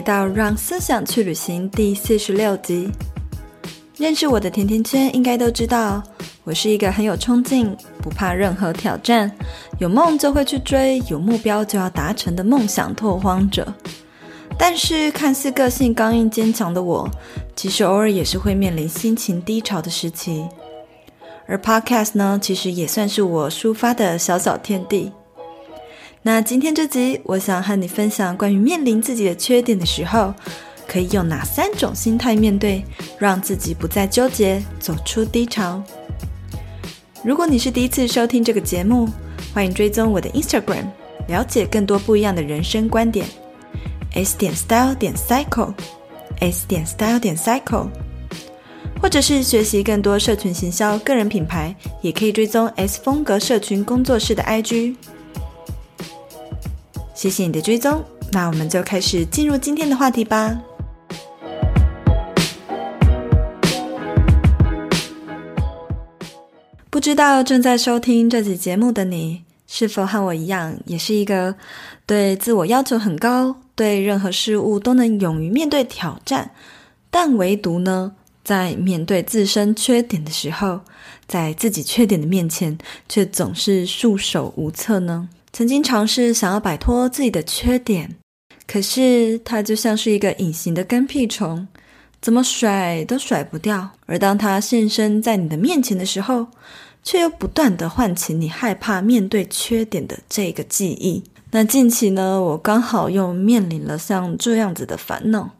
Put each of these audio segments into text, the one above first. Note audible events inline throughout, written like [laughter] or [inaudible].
回到《让思想去旅行》第四十六集。认识我的甜甜圈应该都知道，我是一个很有冲劲、不怕任何挑战、有梦就会去追、有目标就要达成的梦想拓荒者。但是，看似个性刚硬坚强的我，其实偶尔也是会面临心情低潮的时期。而 Podcast 呢，其实也算是我抒发的小小天地。那今天这集，我想和你分享关于面临自己的缺点的时候，可以用哪三种心态面对，让自己不再纠结，走出低潮。如果你是第一次收听这个节目，欢迎追踪我的 Instagram，了解更多不一样的人生观点。S 点 Style 点 Cycle，S 点 Style 点 Cycle，或者是学习更多社群行销、个人品牌，也可以追踪 S 风格社群工作室的 IG。谢谢你的追踪，那我们就开始进入今天的话题吧。不知道正在收听这集节目的你，是否和我一样，也是一个对自我要求很高，对任何事物都能勇于面对挑战，但唯独呢，在面对自身缺点的时候，在自己缺点的面前，却总是束手无策呢？曾经尝试想要摆脱自己的缺点，可是它就像是一个隐形的跟屁虫，怎么甩都甩不掉。而当它现身在你的面前的时候，却又不断地唤起你害怕面对缺点的这个记忆。那近期呢，我刚好又面临了像这样子的烦恼，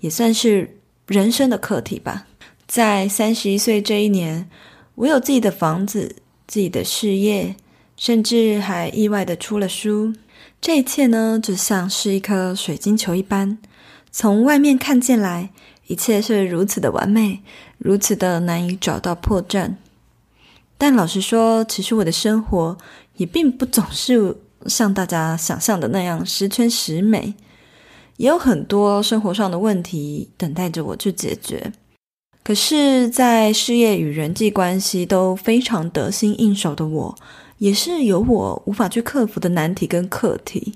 也算是人生的课题吧。在三十一岁这一年，我有自己的房子，自己的事业。甚至还意外的出了书，这一切呢，就像是一颗水晶球一般，从外面看进来，一切是如此的完美，如此的难以找到破绽。但老实说，其实我的生活也并不总是像大家想象的那样十全十美，也有很多生活上的问题等待着我去解决。可是，在事业与人际关系都非常得心应手的我，也是有我无法去克服的难题跟课题，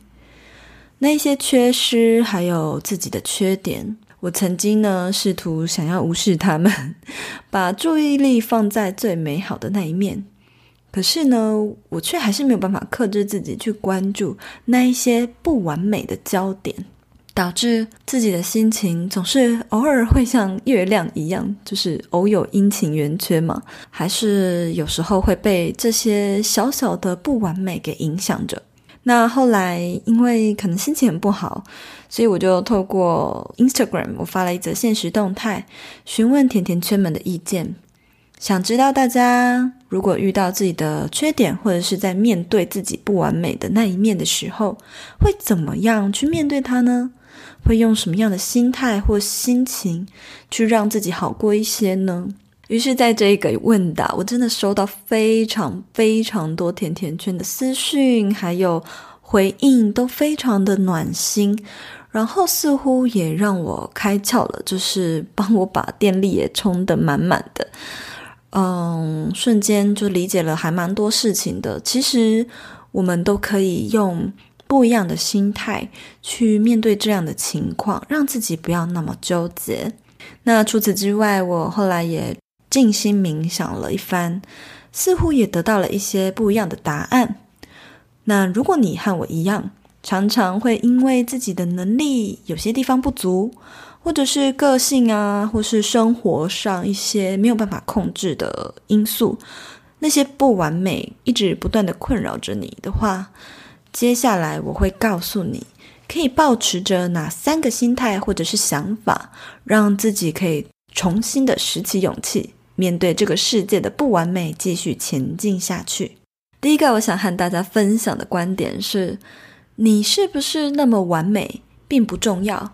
那一些缺失，还有自己的缺点，我曾经呢试图想要无视他们，[laughs] 把注意力放在最美好的那一面，可是呢，我却还是没有办法克制自己去关注那一些不完美的焦点。导致自己的心情总是偶尔会像月亮一样，就是偶有阴晴圆缺嘛，还是有时候会被这些小小的不完美给影响着。那后来因为可能心情很不好，所以我就透过 Instagram，我发了一则限时动态，询问甜甜圈们的意见，想知道大家如果遇到自己的缺点，或者是在面对自己不完美的那一面的时候，会怎么样去面对它呢？会用什么样的心态或心情去让自己好过一些呢？于是，在这个问答，我真的收到非常非常多甜甜圈的私讯，还有回应，都非常的暖心。然后，似乎也让我开窍了，就是帮我把电力也充得满满的。嗯，瞬间就理解了还蛮多事情的。其实，我们都可以用。不一样的心态去面对这样的情况，让自己不要那么纠结。那除此之外，我后来也静心冥想了一番，似乎也得到了一些不一样的答案。那如果你和我一样，常常会因为自己的能力有些地方不足，或者是个性啊，或是生活上一些没有办法控制的因素，那些不完美一直不断的困扰着你的话，接下来我会告诉你，可以保持着哪三个心态或者是想法，让自己可以重新的拾起勇气，面对这个世界的不完美，继续前进下去。第一个，我想和大家分享的观点是：你是不是那么完美，并不重要，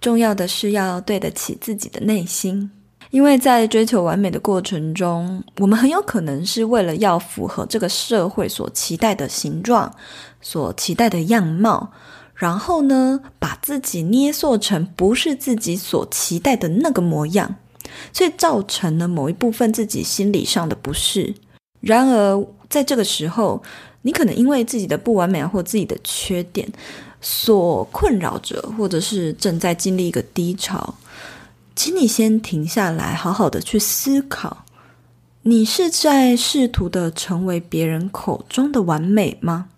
重要的是要对得起自己的内心。因为在追求完美的过程中，我们很有可能是为了要符合这个社会所期待的形状、所期待的样貌，然后呢，把自己捏塑成不是自己所期待的那个模样，所以造成了某一部分自己心理上的不适。然而，在这个时候，你可能因为自己的不完美或自己的缺点，所困扰着，或者是正在经历一个低潮，请你先停下来，好好的去思考，你是在试图的成为别人口中的完美吗？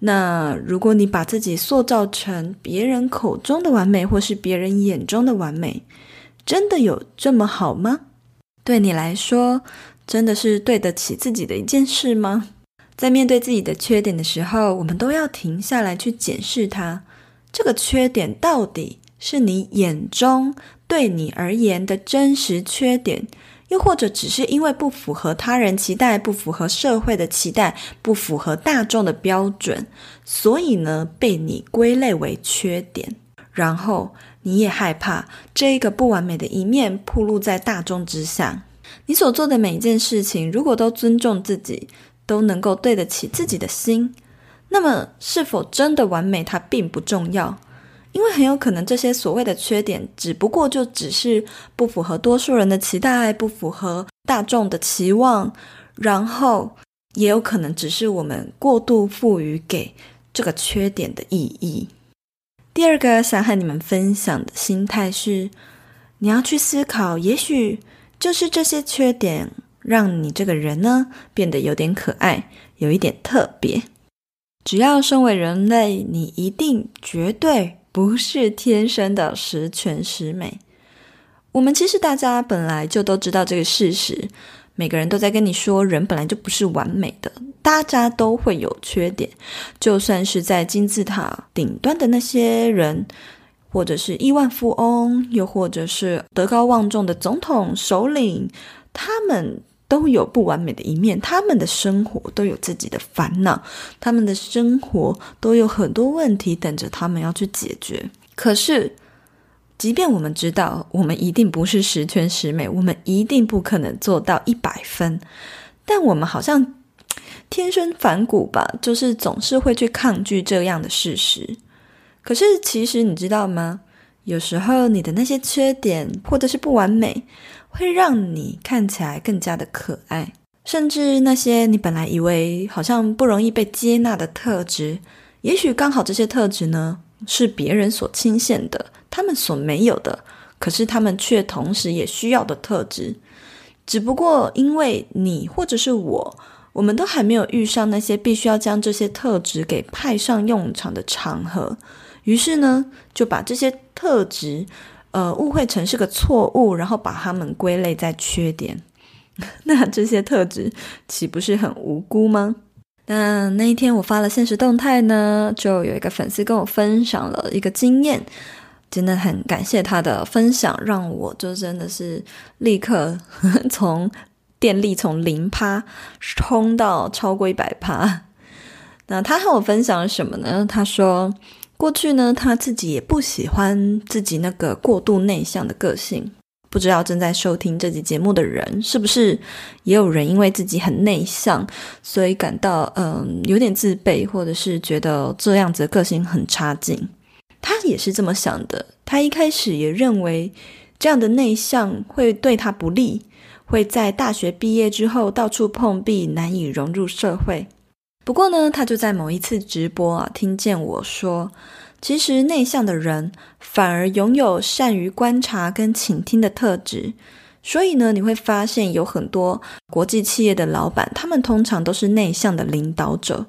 那如果你把自己塑造成别人口中的完美，或是别人眼中的完美，真的有这么好吗？对你来说，真的是对得起自己的一件事吗？在面对自己的缺点的时候，我们都要停下来去检视它。这个缺点到底是你眼中对你而言的真实缺点？又或者只是因为不符合他人期待，不符合社会的期待，不符合大众的标准，所以呢，被你归类为缺点。然后你也害怕这一个不完美的一面暴露在大众之下。你所做的每一件事情，如果都尊重自己，都能够对得起自己的心，那么是否真的完美，它并不重要。因为很有可能这些所谓的缺点，只不过就只是不符合多数人的期待，不符合大众的期望，然后也有可能只是我们过度赋予给这个缺点的意义。第二个想和你们分享的心态是，你要去思考，也许就是这些缺点让你这个人呢变得有点可爱，有一点特别。只要身为人类，你一定绝对。不是天生的十全十美。我们其实大家本来就都知道这个事实，每个人都在跟你说，人本来就不是完美的，大家都会有缺点。就算是在金字塔顶端的那些人，或者是亿万富翁，又或者是德高望重的总统、首领，他们。都有不完美的一面，他们的生活都有自己的烦恼，他们的生活都有很多问题等着他们要去解决。可是，即便我们知道我们一定不是十全十美，我们一定不可能做到一百分，但我们好像天生反骨吧，就是总是会去抗拒这样的事实。可是，其实你知道吗？有时候你的那些缺点或者是不完美，会让你看起来更加的可爱，甚至那些你本来以为好像不容易被接纳的特质，也许刚好这些特质呢，是别人所钦羡的，他们所没有的，可是他们却同时也需要的特质。只不过因为你或者是我，我们都还没有遇上那些必须要将这些特质给派上用场的场合，于是呢，就把这些特质。呃，误会成是个错误，然后把他们归类在缺点，[laughs] 那这些特质岂不是很无辜吗？那那一天我发了现实动态呢，就有一个粉丝跟我分享了一个经验，真的很感谢他的分享，让我就真的是立刻 [laughs] 从电力从零趴冲到超过一百趴。那他和我分享什么呢？他说。过去呢，他自己也不喜欢自己那个过度内向的个性。不知道正在收听这集节目的人，是不是也有人因为自己很内向，所以感到嗯有点自卑，或者是觉得这样子的个性很差劲？他也是这么想的。他一开始也认为这样的内向会对他不利，会在大学毕业之后到处碰壁，难以融入社会。不过呢，他就在某一次直播啊，听见我说，其实内向的人反而拥有善于观察跟倾听的特质。所以呢，你会发现有很多国际企业的老板，他们通常都是内向的领导者，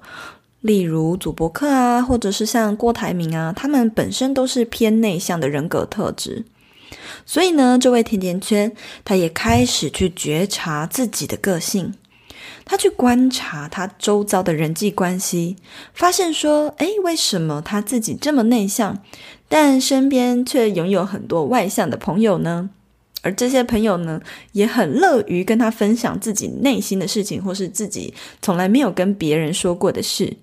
例如祖伯克啊，或者是像郭台铭啊，他们本身都是偏内向的人格特质。所以呢，这位甜甜圈他也开始去觉察自己的个性。他去观察他周遭的人际关系，发现说：“诶，为什么他自己这么内向，但身边却拥有很多外向的朋友呢？而这些朋友呢，也很乐于跟他分享自己内心的事情，或是自己从来没有跟别人说过的事。”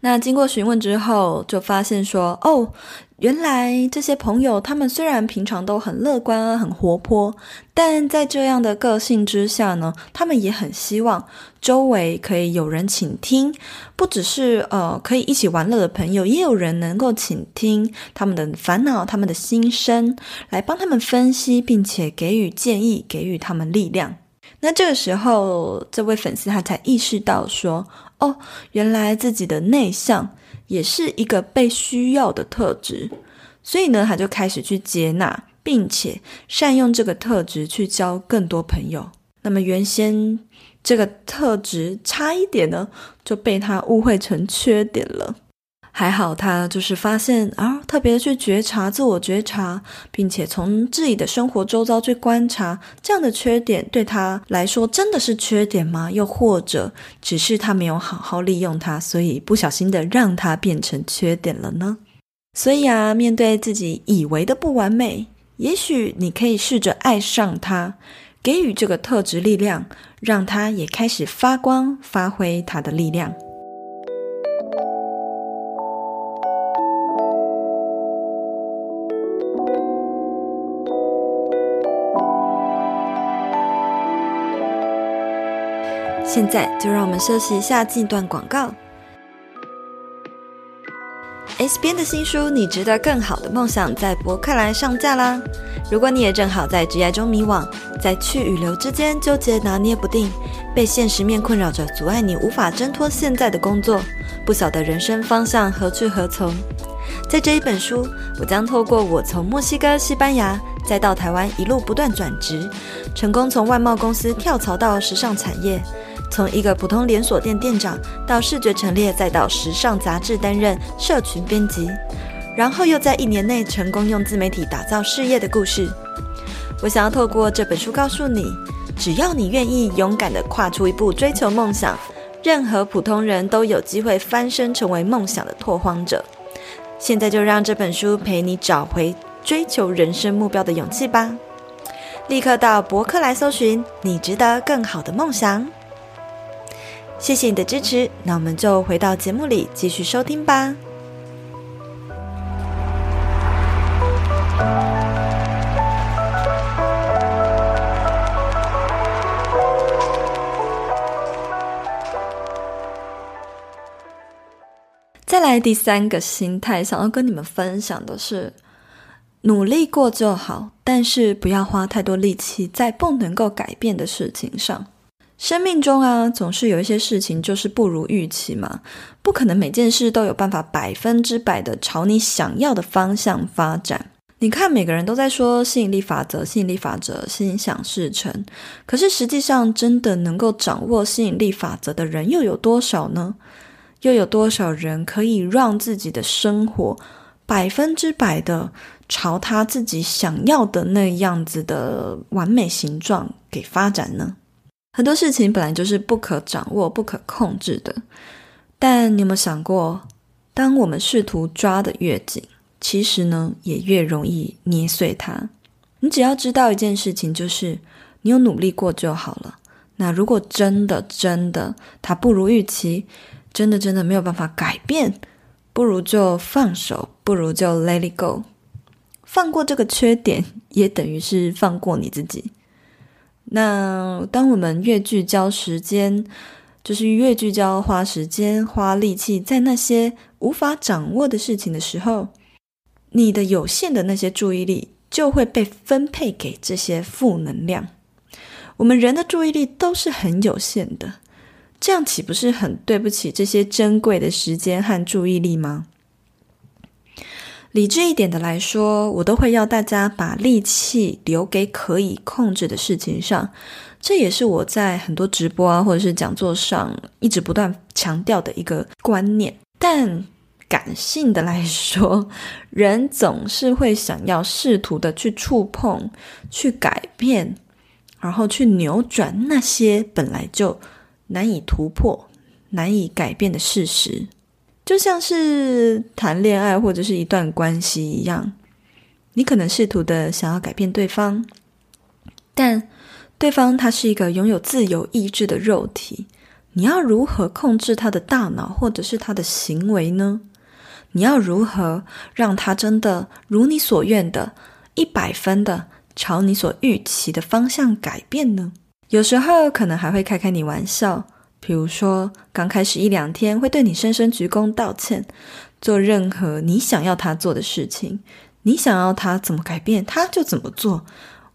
那经过询问之后，就发现说：“哦。”原来这些朋友，他们虽然平常都很乐观，很活泼，但在这样的个性之下呢，他们也很希望周围可以有人倾听，不只是呃可以一起玩乐的朋友，也有人能够倾听他们的烦恼、他们的心声，来帮他们分析，并且给予建议，给予他们力量。那这个时候，这位粉丝他才意识到说：“哦，原来自己的内向。”也是一个被需要的特质，所以呢，他就开始去接纳，并且善用这个特质去交更多朋友。那么原先这个特质差一点呢，就被他误会成缺点了。还好，他就是发现啊，特别去觉察、自我觉察，并且从自己的生活周遭去观察，这样的缺点对他来说真的是缺点吗？又或者只是他没有好好利用它，所以不小心的让它变成缺点了呢？所以啊，面对自己以为的不完美，也许你可以试着爱上它，给予这个特质力量，让它也开始发光，发挥它的力量。现在就让我们休息一下，进段广告。S 边的新书《你值得更好的梦想》在博客来上架啦！如果你也正好在职业中迷惘，在去与留之间纠结拿捏不定，被现实面困扰着，阻碍你无法挣脱现在的工作，不晓得人生方向何去何从，在这一本书，我将透过我从墨西哥、西班牙，再到台湾一路不断转职，成功从外贸公司跳槽到时尚产业。从一个普通连锁店店长到视觉陈列，再到时尚杂志担任社群编辑，然后又在一年内成功用自媒体打造事业的故事。我想要透过这本书告诉你，只要你愿意勇敢地跨出一步追求梦想，任何普通人都有机会翻身成为梦想的拓荒者。现在就让这本书陪你找回追求人生目标的勇气吧！立刻到博客来搜寻“你值得更好的梦想”。谢谢你的支持，那我们就回到节目里继续收听吧。再来第三个心态，想要跟你们分享的是：努力过就好，但是不要花太多力气在不能够改变的事情上。生命中啊，总是有一些事情就是不如预期嘛，不可能每件事都有办法百分之百的朝你想要的方向发展。你看，每个人都在说吸引力法则，吸引力法则，心想事成。可是实际上，真的能够掌握吸引力法则的人又有多少呢？又有多少人可以让自己的生活百分之百的朝他自己想要的那样子的完美形状给发展呢？很多事情本来就是不可掌握、不可控制的，但你有没有想过，当我们试图抓得越紧，其实呢，也越容易捏碎它。你只要知道一件事情，就是你有努力过就好了。那如果真的、真的它不如预期，真的、真的没有办法改变，不如就放手，不如就 let it go。放过这个缺点，也等于是放过你自己。那当我们越聚焦时间，就是越聚焦花时间、花力气在那些无法掌握的事情的时候，你的有限的那些注意力就会被分配给这些负能量。我们人的注意力都是很有限的，这样岂不是很对不起这些珍贵的时间和注意力吗？理智一点的来说，我都会要大家把力气留给可以控制的事情上。这也是我在很多直播啊，或者是讲座上一直不断强调的一个观念。但感性的来说，人总是会想要试图的去触碰、去改变，然后去扭转那些本来就难以突破、难以改变的事实。就像是谈恋爱或者是一段关系一样，你可能试图的想要改变对方，但对方他是一个拥有自由意志的肉体，你要如何控制他的大脑或者是他的行为呢？你要如何让他真的如你所愿的，一百分的朝你所预期的方向改变呢？有时候可能还会开开你玩笑。比如说，刚开始一两天会对你深深鞠躬道歉，做任何你想要他做的事情，你想要他怎么改变，他就怎么做，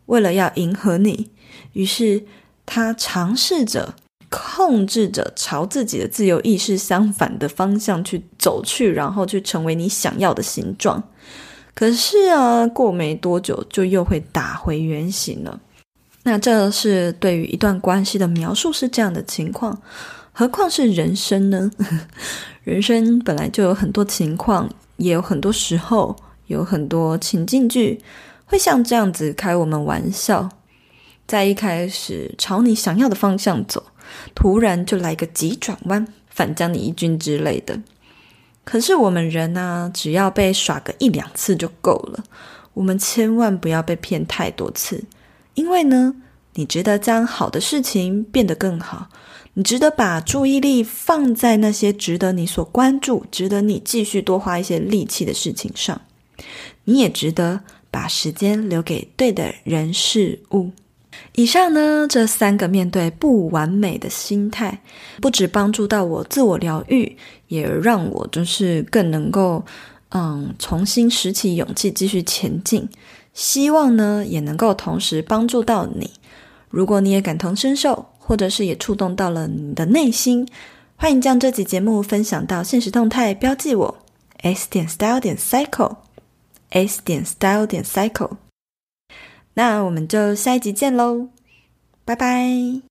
为了要迎合你。于是他尝试着控制着朝自己的自由意识相反的方向去走去，然后去成为你想要的形状。可是啊，过没多久就又会打回原形了。那这是对于一段关系的描述是这样的情况，何况是人生呢？[laughs] 人生本来就有很多情况，也有很多时候，有很多情境剧会像这样子开我们玩笑，在一开始朝你想要的方向走，突然就来个急转弯，反将你一军之类的。可是我们人呢，只要被耍个一两次就够了，我们千万不要被骗太多次。因为呢，你值得将好的事情变得更好，你值得把注意力放在那些值得你所关注、值得你继续多花一些力气的事情上。你也值得把时间留给对的人事物。以上呢，这三个面对不完美的心态，不止帮助到我自我疗愈，也让我就是更能够嗯重新拾起勇气继续前进。希望呢，也能够同时帮助到你。如果你也感同身受，或者是也触动到了你的内心，欢迎将这集节目分享到现实动态，标记我 s 点 style 点 cycle，s 点 style 点 cycle。那我们就下一集见喽，拜拜。